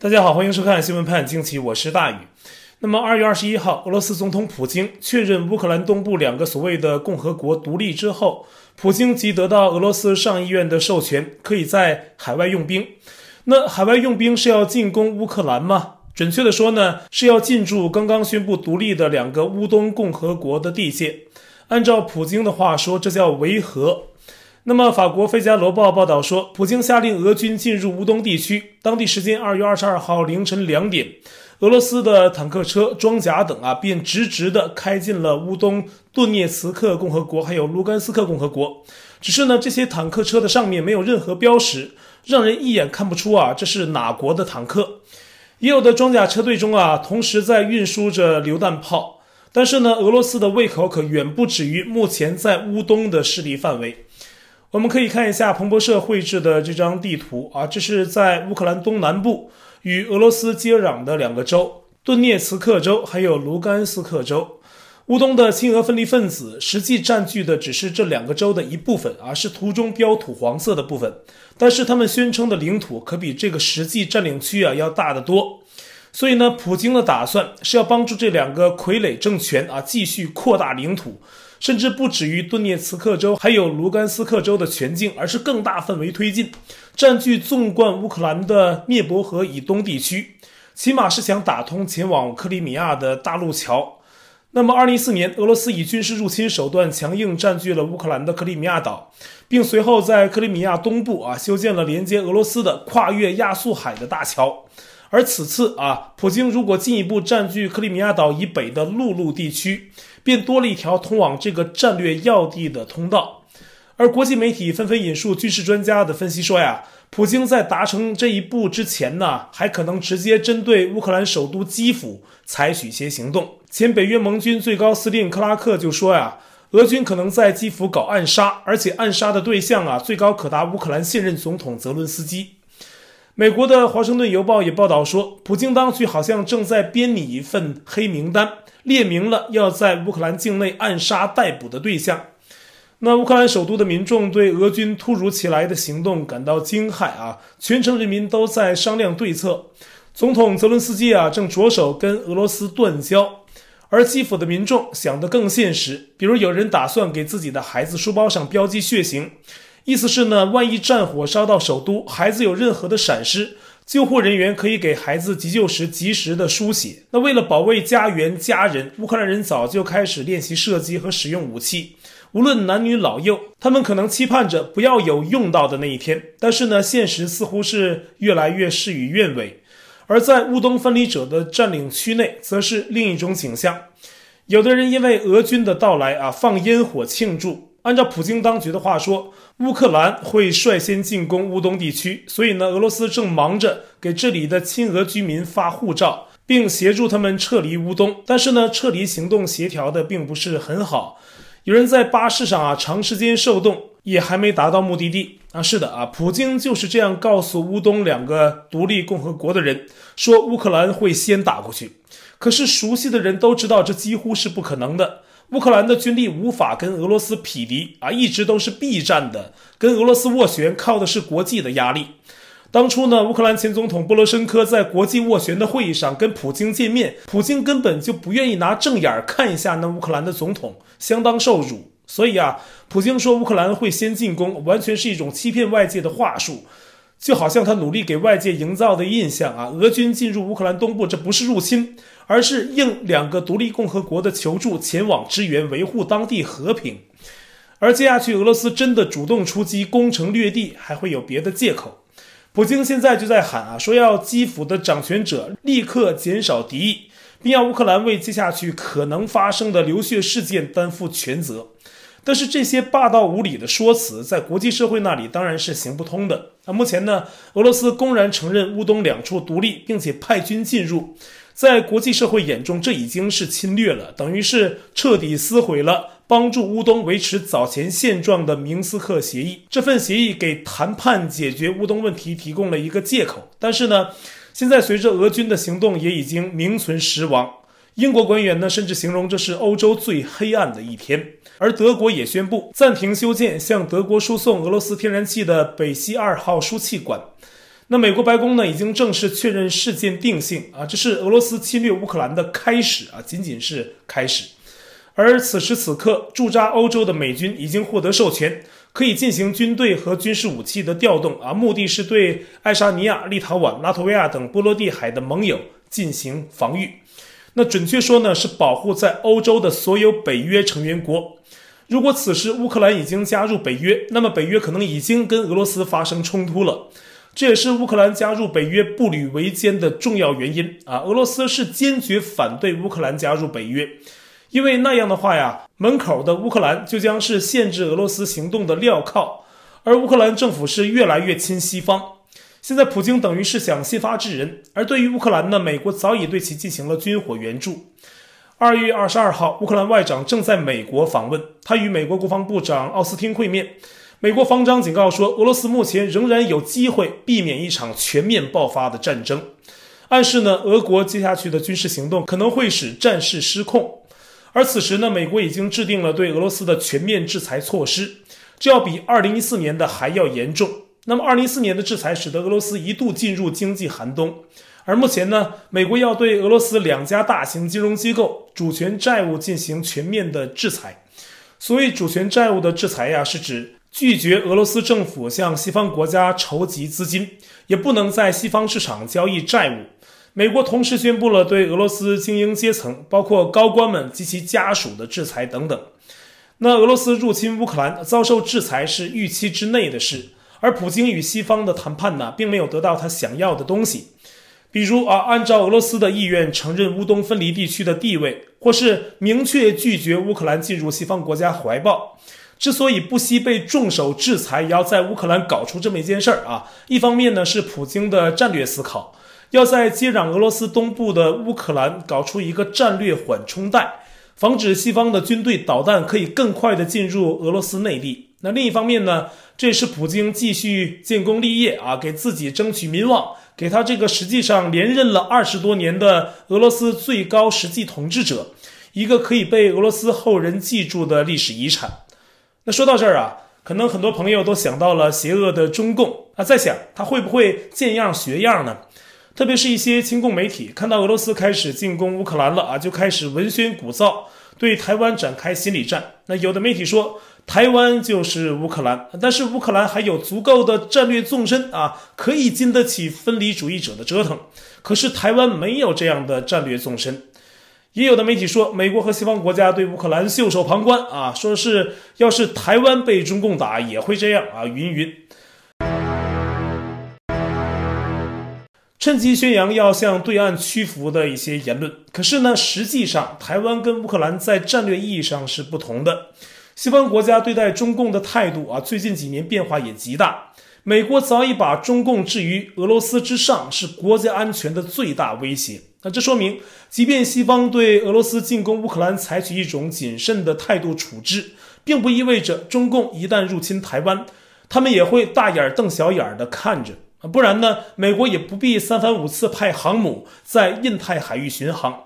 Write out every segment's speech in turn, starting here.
大家好，欢迎收看新闻判惊奇，我是大宇。那么二月二十一号，俄罗斯总统普京确认乌克兰东部两个所谓的共和国独立之后，普京即得到俄罗斯上议院的授权，可以在海外用兵。那海外用兵是要进攻乌克兰吗？准确的说呢，是要进驻刚刚宣布独立的两个乌东共和国的地界。按照普京的话说，这叫维和。那么，法国《费加罗报》报道说，普京下令俄军进入乌东地区。当地时间二月二十二号凌晨两点，俄罗斯的坦克车、装甲等啊，便直直地开进了乌东顿涅茨克共和国，还有卢甘斯克共和国。只是呢，这些坦克车的上面没有任何标识，让人一眼看不出啊，这是哪国的坦克。也有的装甲车队中啊，同时在运输着榴弹炮。但是呢，俄罗斯的胃口可远不止于目前在乌东的势力范围。我们可以看一下彭博社绘制的这张地图啊，这是在乌克兰东南部与俄罗斯接壤的两个州——顿涅茨克州还有卢甘斯克州。乌东的亲俄分离分子实际占据的只是这两个州的一部分啊，是图中标土黄色的部分。但是他们宣称的领土可比这个实际占领区啊要大得多。所以呢，普京的打算是要帮助这两个傀儡政权啊继续扩大领土。甚至不止于顿涅茨克州，还有卢甘斯克州的全境，而是更大范围推进，占据纵贯乌克兰的涅伯河以东地区，起码是想打通前往克里米亚的大陆桥。那么，二零一四年，俄罗斯以军事入侵手段强硬占据了乌克兰的克里米亚岛，并随后在克里米亚东部啊修建了连接俄罗斯的跨越亚速海的大桥。而此次啊，普京如果进一步占据克里米亚岛以北的陆路地区，便多了一条通往这个战略要地的通道。而国际媒体纷纷引述军事专家的分析说呀，普京在达成这一步之前呢，还可能直接针对乌克兰首都基辅采取一些行动。前北约盟军最高司令克拉克就说呀，俄军可能在基辅搞暗杀，而且暗杀的对象啊，最高可达乌克兰现任总统泽伦斯基。美国的《华盛顿邮报》也报道说，普京当局好像正在编拟一份黑名单，列明了要在乌克兰境内暗杀逮捕的对象。那乌克兰首都的民众对俄军突如其来的行动感到惊骇啊，全城人民都在商量对策。总统泽伦斯基啊，正着手跟俄罗斯断交，而基辅的民众想得更现实，比如有人打算给自己的孩子书包上标记血型。意思是呢，万一战火烧到首都，孩子有任何的闪失，救护人员可以给孩子急救时及时的输血。那为了保卫家园家人，乌克兰人早就开始练习射击和使用武器，无论男女老幼，他们可能期盼着不要有用到的那一天。但是呢，现实似乎是越来越事与愿违。而在乌东分离者的占领区内，则是另一种景象。有的人因为俄军的到来啊，放烟火庆祝。按照普京当局的话说，乌克兰会率先进攻乌东地区，所以呢，俄罗斯正忙着给这里的亲俄居民发护照，并协助他们撤离乌东。但是呢，撤离行动协调的并不是很好，有人在巴士上啊长时间受冻，也还没达到目的地啊。是的啊，普京就是这样告诉乌东两个独立共和国的人，说乌克兰会先打过去。可是熟悉的人都知道，这几乎是不可能的。乌克兰的军力无法跟俄罗斯匹敌啊，一直都是避战的，跟俄罗斯斡旋靠的是国际的压力。当初呢，乌克兰前总统波罗申科在国际斡旋的会议上跟普京见面，普京根本就不愿意拿正眼看一下那乌克兰的总统，相当受辱。所以啊，普京说乌克兰会先进攻，完全是一种欺骗外界的话术。就好像他努力给外界营造的印象啊，俄军进入乌克兰东部，这不是入侵，而是应两个独立共和国的求助前往支援，维护当地和平。而接下去俄罗斯真的主动出击，攻城略地，还会有别的借口。普京现在就在喊啊，说要基辅的掌权者立刻减少敌意，并要乌克兰为接下去可能发生的流血事件担负全责。但是这些霸道无理的说辞，在国际社会那里当然是行不通的。那目前呢，俄罗斯公然承认乌东两处独立，并且派军进入，在国际社会眼中，这已经是侵略了，等于是彻底撕毁了帮助乌东维持早前现状的明斯克协议。这份协议给谈判解决乌东问题提供了一个借口。但是呢，现在随着俄军的行动，也已经名存实亡。英国官员呢，甚至形容这是欧洲最黑暗的一天，而德国也宣布暂停修建向德国输送俄罗斯天然气的北溪二号输气管。那美国白宫呢，已经正式确认事件定性啊，这是俄罗斯侵略乌克兰的开始啊，仅仅是开始。而此时此刻，驻扎欧洲的美军已经获得授权，可以进行军队和军事武器的调动啊，目的是对爱沙尼亚、立陶宛、拉脱维亚等波罗的海的盟友进行防御。那准确说呢，是保护在欧洲的所有北约成员国。如果此时乌克兰已经加入北约，那么北约可能已经跟俄罗斯发生冲突了。这也是乌克兰加入北约步履维艰的重要原因啊！俄罗斯是坚决反对乌克兰加入北约，因为那样的话呀，门口的乌克兰就将是限制俄罗斯行动的镣铐，而乌克兰政府是越来越亲西方。现在普京等于是想先发制人，而对于乌克兰呢，美国早已对其进行了军火援助。二月二十二号，乌克兰外长正在美国访问，他与美国国防部长奥斯汀会面。美国防长警告说，俄罗斯目前仍然有机会避免一场全面爆发的战争，暗示呢，俄国接下去的军事行动可能会使战事失控。而此时呢，美国已经制定了对俄罗斯的全面制裁措施，这要比二零一四年的还要严重。那么，二零一四年的制裁使得俄罗斯一度进入经济寒冬，而目前呢，美国要对俄罗斯两家大型金融机构主权债务进行全面的制裁。所谓主权债务的制裁呀，是指。拒绝俄罗斯政府向西方国家筹集资金，也不能在西方市场交易债务。美国同时宣布了对俄罗斯精英阶层，包括高官们及其家属的制裁等等。那俄罗斯入侵乌克兰遭受制裁是预期之内的事，而普京与西方的谈判呢，并没有得到他想要的东西，比如啊，按照俄罗斯的意愿承认乌东分离地区的地位，或是明确拒绝乌克兰进入西方国家怀抱。之所以不惜被重手制裁，也要在乌克兰搞出这么一件事儿啊，一方面呢是普京的战略思考，要在接壤俄罗斯东部的乌克兰搞出一个战略缓冲带，防止西方的军队导弹可以更快地进入俄罗斯内地。那另一方面呢，这是普京继续建功立业啊，给自己争取民望，给他这个实际上连任了二十多年的俄罗斯最高实际统治者，一个可以被俄罗斯后人记住的历史遗产。那说到这儿啊，可能很多朋友都想到了邪恶的中共啊，在想他会不会见样学样呢？特别是一些亲共媒体看到俄罗斯开始进攻乌克兰了啊，就开始文宣鼓噪，对台湾展开心理战。那有的媒体说台湾就是乌克兰，但是乌克兰还有足够的战略纵深啊，可以经得起分离主义者的折腾。可是台湾没有这样的战略纵深。也有的媒体说，美国和西方国家对乌克兰袖手旁观啊，说是要是台湾被中共打也会这样啊，云云。趁机宣扬要向对岸屈服的一些言论。可是呢，实际上台湾跟乌克兰在战略意义上是不同的。西方国家对待中共的态度啊，最近几年变化也极大。美国早已把中共置于俄罗斯之上，是国家安全的最大威胁。那这说明，即便西方对俄罗斯进攻乌克兰采取一种谨慎的态度处置，并不意味着中共一旦入侵台湾，他们也会大眼瞪小眼的看着。不然呢，美国也不必三番五次派航母在印太海域巡航。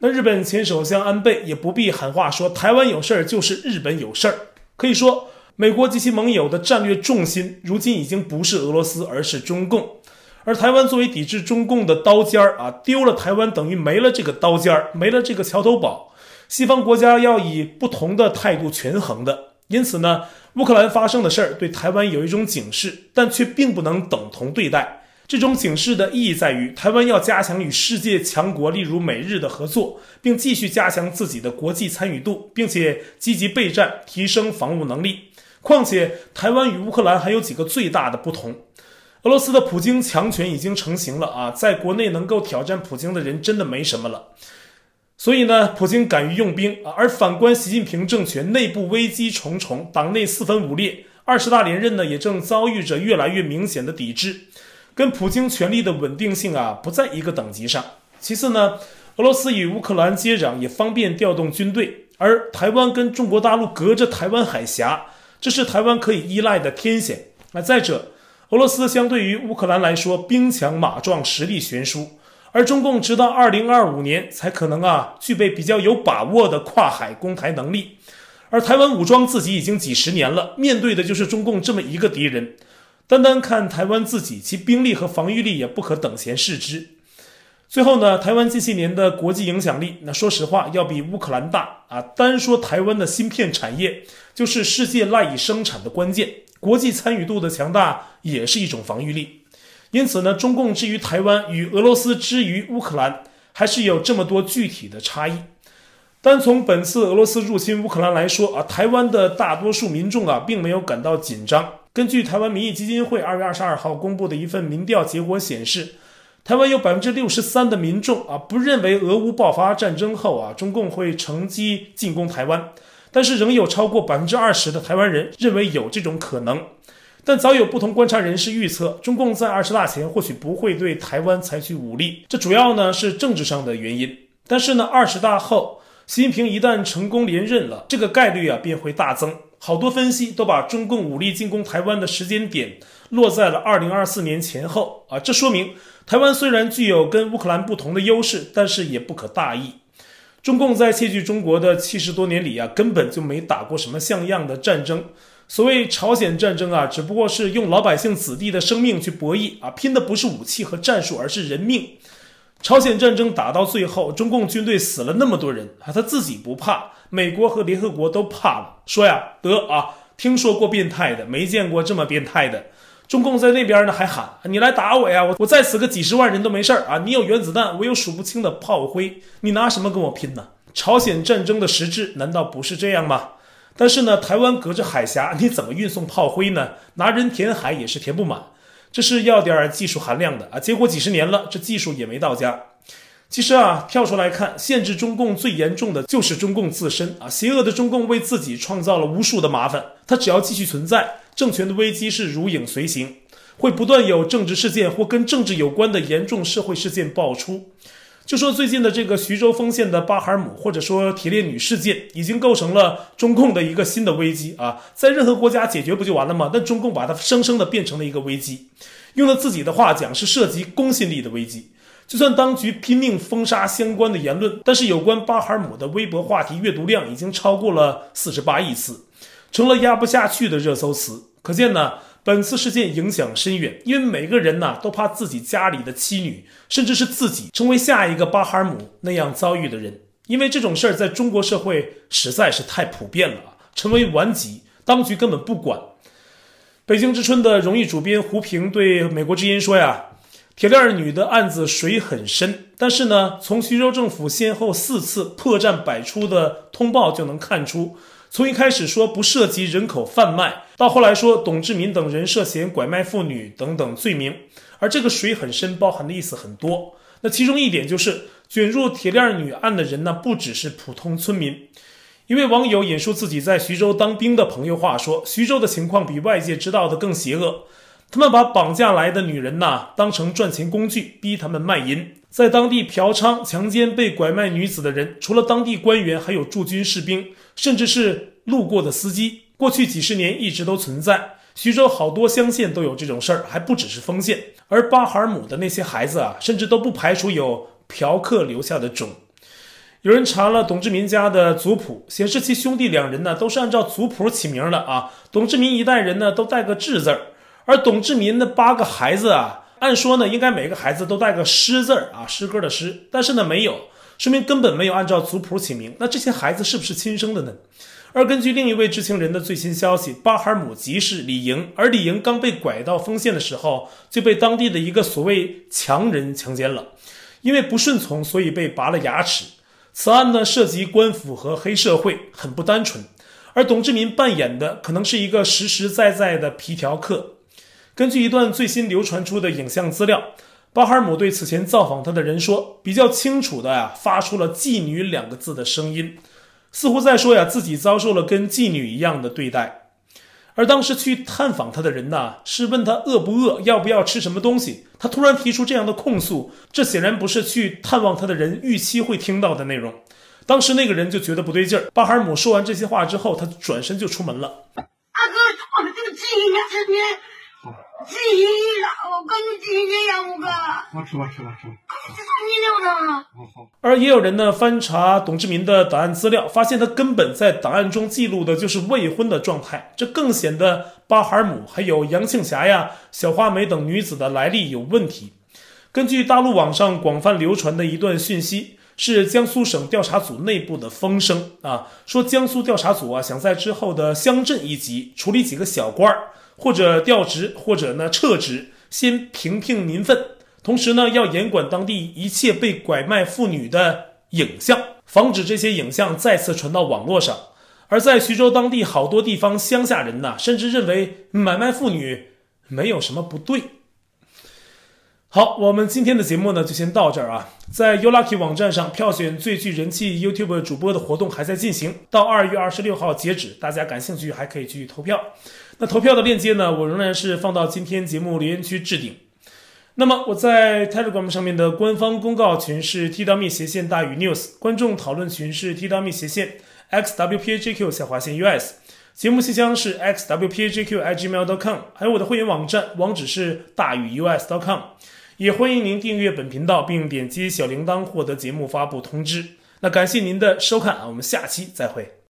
那日本前首相安倍也不必喊话说台湾有事儿就是日本有事儿。可以说。美国及其盟友的战略重心，如今已经不是俄罗斯，而是中共。而台湾作为抵制中共的刀尖儿啊，丢了台湾等于没了这个刀尖儿，没了这个桥头堡。西方国家要以不同的态度权衡的。因此呢，乌克兰发生的事儿对台湾有一种警示，但却并不能等同对待。这种警示的意义在于，台湾要加强与世界强国，例如美日的合作，并继续加强自己的国际参与度，并且积极备战，提升防务能力。况且，台湾与乌克兰还有几个最大的不同。俄罗斯的普京强权已经成型了啊，在国内能够挑战普京的人真的没什么了。所以呢，普京敢于用兵啊，而反观习近平政权内部危机重重，党内四分五裂，二十大连任呢也正遭遇着越来越明显的抵制，跟普京权力的稳定性啊不在一个等级上。其次呢，俄罗斯与乌克兰接壤也方便调动军队，而台湾跟中国大陆隔着台湾海峡。这是台湾可以依赖的天险。那再者，俄罗斯相对于乌克兰来说，兵强马壮，实力悬殊，而中共直到二零二五年才可能啊具备比较有把握的跨海攻台能力。而台湾武装自己已经几十年了，面对的就是中共这么一个敌人。单单看台湾自己，其兵力和防御力也不可等闲视之。最后呢，台湾近些年的国际影响力，那说实话要比乌克兰大啊。单说台湾的芯片产业，就是世界赖以生产的关键。国际参与度的强大，也是一种防御力。因此呢，中共之于台湾与俄罗斯之于乌克兰，还是有这么多具体的差异。单从本次俄罗斯入侵乌克兰来说啊，台湾的大多数民众啊，并没有感到紧张。根据台湾民意基金会二月二十二号公布的一份民调结果显示，台湾有百分之六十三的民众啊，不认为俄乌爆发战争后啊，中共会乘机进攻台湾，但是仍有超过百分之二十的台湾人认为有这种可能。但早有不同观察人士预测，中共在二十大前或许不会对台湾采取武力，这主要呢是政治上的原因。但是呢，二十大后，习近平一旦成功连任了，这个概率啊便会大增。好多分析都把中共武力进攻台湾的时间点落在了二零二四年前后啊，这说明。台湾虽然具有跟乌克兰不同的优势，但是也不可大意。中共在窃据中国的七十多年里啊，根本就没打过什么像样的战争。所谓朝鲜战争啊，只不过是用老百姓子弟的生命去博弈啊，拼的不是武器和战术，而是人命。朝鲜战争打到最后，中共军队死了那么多人啊，他自己不怕，美国和联合国都怕了，说呀得啊，听说过变态的，没见过这么变态的。中共在那边呢，还喊你来打我呀！我我再死个几十万人都没事儿啊！你有原子弹，我有数不清的炮灰，你拿什么跟我拼呢？朝鲜战争的实质难道不是这样吗？但是呢，台湾隔着海峡，你怎么运送炮灰呢？拿人填海也是填不满，这是要点技术含量的啊！结果几十年了，这技术也没到家。其实啊，跳出来看，限制中共最严重的就是中共自身啊！邪恶的中共为自己创造了无数的麻烦，它只要继续存在。政权的危机是如影随形，会不断有政治事件或跟政治有关的严重社会事件爆出。就说最近的这个徐州丰县的巴哈尔姆，或者说铁链女事件，已经构成了中共的一个新的危机啊！在任何国家解决不就完了吗？但中共把它生生的变成了一个危机，用了自己的话讲，是涉及公信力的危机。就算当局拼命封杀相关的言论，但是有关巴哈尔姆的微博话题阅读量已经超过了四十八亿次。成了压不下去的热搜词，可见呢，本次事件影响深远。因为每个人呢，都怕自己家里的妻女，甚至是自己，成为下一个巴哈尔姆那样遭遇的人。因为这种事儿在中国社会实在是太普遍了啊，成为顽疾，当局根本不管。北京之春的荣誉主编胡平对美国之音说呀：“铁链女的案子水很深，但是呢，从徐州政府先后四次破绽百出的通报就能看出。”从一开始说不涉及人口贩卖，到后来说董志民等人涉嫌拐卖妇女等等罪名，而这个水很深，包含的意思很多。那其中一点就是卷入铁链女案的人呢，不只是普通村民。一位网友引述自己在徐州当兵的朋友话说，徐州的情况比外界知道的更邪恶。他们把绑架来的女人呐当成赚钱工具，逼他们卖淫，在当地嫖娼、强奸被拐卖女子的人，除了当地官员，还有驻军士兵。甚至是路过的司机，过去几十年一直都存在。徐州好多乡县都有这种事儿，还不只是丰县。而巴哈尔姆的那些孩子啊，甚至都不排除有嫖客留下的种。有人查了董志民家的族谱，显示其兄弟两人呢都是按照族谱起名的啊。董志民一代人呢都带个志字儿，而董志民的八个孩子啊，按说呢应该每个孩子都带个诗字儿啊，诗歌的诗，但是呢没有。说明根本没有按照族谱起名，那这些孩子是不是亲生的呢？而根据另一位知情人的最新消息，巴哈尔姆即是李莹，而李莹刚被拐到丰县的时候，就被当地的一个所谓强人强奸了，因为不顺从，所以被拔了牙齿。此案呢涉及官府和黑社会，很不单纯。而董志民扮演的可能是一个实实在在的皮条客。根据一段最新流传出的影像资料。巴哈尔姆对此前造访他的人说：“比较清楚的呀，发出了‘妓女’两个字的声音，似乎在说呀自己遭受了跟妓女一样的对待。而当时去探访他的人呢，是问他饿不饿，要不要吃什么东西。他突然提出这样的控诉，这显然不是去探望他的人预期会听到的内容。当时那个人就觉得不对劲儿。巴哈尔姆说完这些话之后，他转身就出门了。阿哥，我们这个妓鸡了，我跟你鸡一样，我哥。我吃吧，吃吧，吃吧。这是你留的。而也有人呢翻查董志民的档案资料，发现他根本在档案中记录的就是未婚的状态，这更显得巴哈尔姆还有杨庆霞呀、小花梅等女子的来历有问题。根据大陆网上广泛流传的一段讯息，是江苏省调查组内部的风声啊，说江苏调查组啊想在之后的乡镇一级处理几个小官儿，或者调职，或者呢撤职，先平平民愤。同时呢，要严管当地一切被拐卖妇女的影像，防止这些影像再次传到网络上。而在徐州当地好多地方乡下人呐，甚至认为买卖妇女没有什么不对。好，我们今天的节目呢就先到这儿啊。在 YouLucky 网站上票选最具人气 YouTube 主播的活动还在进行，到二月二十六号截止，大家感兴趣还可以去投票。那投票的链接呢，我仍然是放到今天节目留言区置顶。那么我在 Telegram 上面的官方公告群是 T-me 斜线大于 News，观众讨论群是 T-me 斜线 XWPAJQ 下划线 US，节目信箱是 XWPAJQ IG Mail. com，还有我的会员网站网址是大于 US.com，也欢迎您订阅本频道并点击小铃铛获得节目发布通知。那感谢您的收看啊，我们下期再会。